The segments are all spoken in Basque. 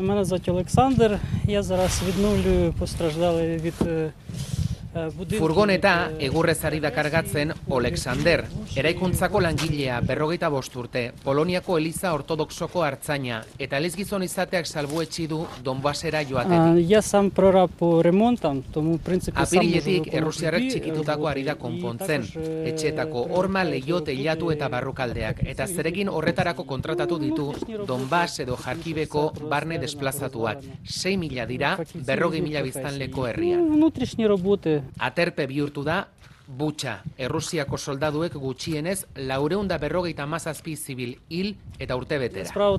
Мене звати Олександр. Я зараз відновлюю постраждали від е. Furgoneta е, egurrez ari da kargatzen Olexander, eraikuntzako langilea berrogeita bost urte, Poloniako Eliza Ortodoxoko hartzaina, eta elizgizon izateak salbuetsi du Donbasera а, joatetik. Я сам прораб по ремонтам, тому в принципі сам можу Apiriletik виконувати errusiarrek любі txikitutako ari da роботи. konpontzen. І також, е, Etxetako horma, leio, teilatu eta barrukaldeak. Eta zeregin horretarako kontratatu ditu Donbas edo Jarkibeko barne desplazatuak. 6 mila dira, berrogei mila biztanleko herrian. Ну, Внутрішні роботи. aterpe bihurtu da Butxa, Errusiako soldaduek gutxienez laureunda berrogeita mazazpi zibil hil eta urte betera.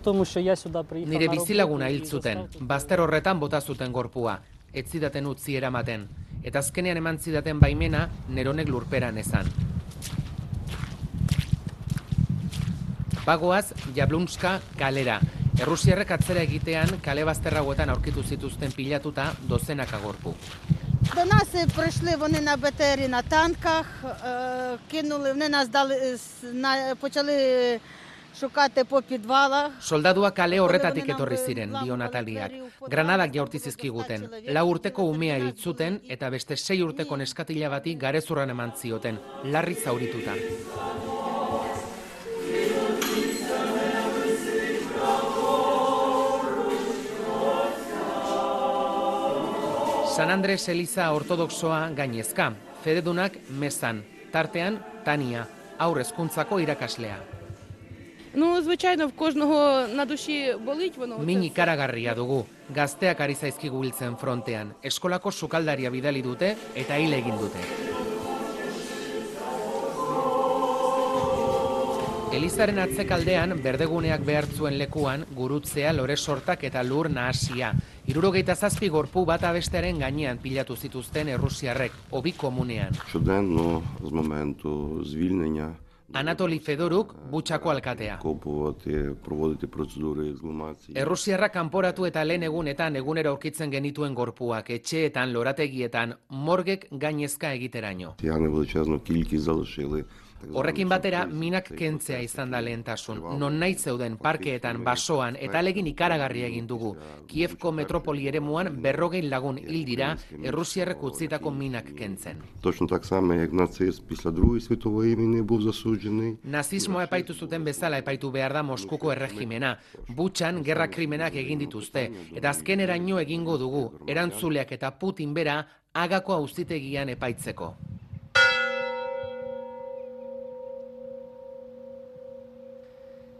Nire bizilaguna hil zuten, bazter horretan bota zuten gorpua, etzidaten utzi eramaten, eta azkenean eman zidaten baimena neronek lurperan ezan. Bagoaz, Jablunska kalera. Errusiarrek atzera egitean kale bazterrauetan aurkitu zituzten pilatuta dozenak agorpu. До нас е, прийшли вони на БТРі на танках, е, кинули, вони нас дали, е, с- на- почали шукати по підвалах. Soldaduak kale horretatik etorri ziren, dio Nataliak. Granadak jaurti zizkiguten. Lau urteko umea hil zuten eta beste sei urteko neskatila bati garezurran eman zioten, larri zaurituta. San Andres Eliza ortodoxoa gainezka, fededunak mezan, tartean Tania, aur hezkuntzako irakaslea. Ну, звичайно, в кожного на душі болить воно. Min Це- ikaragarria dugu. Gazteak ari zaizkigu hiltzen frontean. Eskolako sukaldaria bidali dute eta hil egin dute. Elizaren atzekaldean, berdeguneak behartzuen lekuan, gurutzea, lore sortak eta lur nahasia. Irurogeita zazpi gorpu bata bestearen gainean pilatu zituzten errusiarrek, obi komunean. щоденно з моменту звільнення Anatoli Fedoruk, butxako alkatea. копувати, проводити процедури ексгумації. Errusiarra kanporatu eta lehen egunetan egunero aurkitzen genituen gorpuak, etxeetan, lorategietan, morgek gainezka egiteraino. Тягне величезну кількість залишили. Horrekin batera, minak kentzea izan da lehentasun. Non nahi zeuden parkeetan, basoan, eta legin ikaragarri egin dugu. Kievko metropoli eremuan berrogei lagun hil dira Errusiarrek utzitako minak kentzen. Nazismoa epaitu zuten bezala epaitu behar da Moskuko erregimena. Butxan gerra krimenak egin dituzte, eta azkeneraino egingo dugu, erantzuleak eta Putin bera agako auzitegian epaitzeko.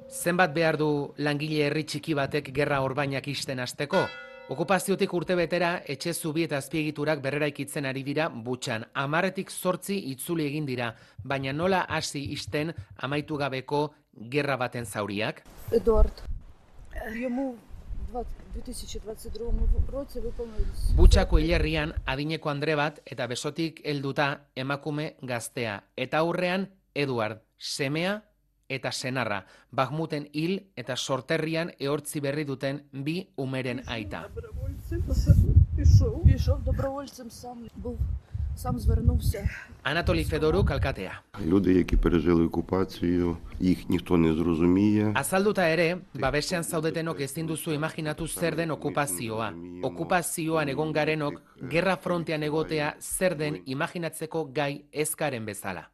Zenbat behar du langile herri txiki batek gerra orbainak isten hasteko? Okupaziotik urte betera, etxe zubi eta azpiegiturak berreraikitzen ari dira butxan. Amarretik sortzi itzuli egin dira, baina nola hasi isten amaitu gabeko gerra baten zauriak? Eduard, jomu 2022 Butxako hilerrian adineko andre bat eta besotik helduta emakume gaztea eta aurrean Eduard semea eta senarra. Bahmuten hil eta sorterrian ehortzi berri duten bi umeren aita. Пішов. Пішов добровольцем сам був, сам звернувся. Anatoli Fedoruk alkatea. Люди, які пережили окупацію, їх ніхто не зрозуміє. Azalduta ere, babesean zaudetenok ezin duzu imaginatu zer den okupazioa. Okupazioan egon garenok, gerra frontean egotea zer den imaginatzeko gai ezkaren bezala.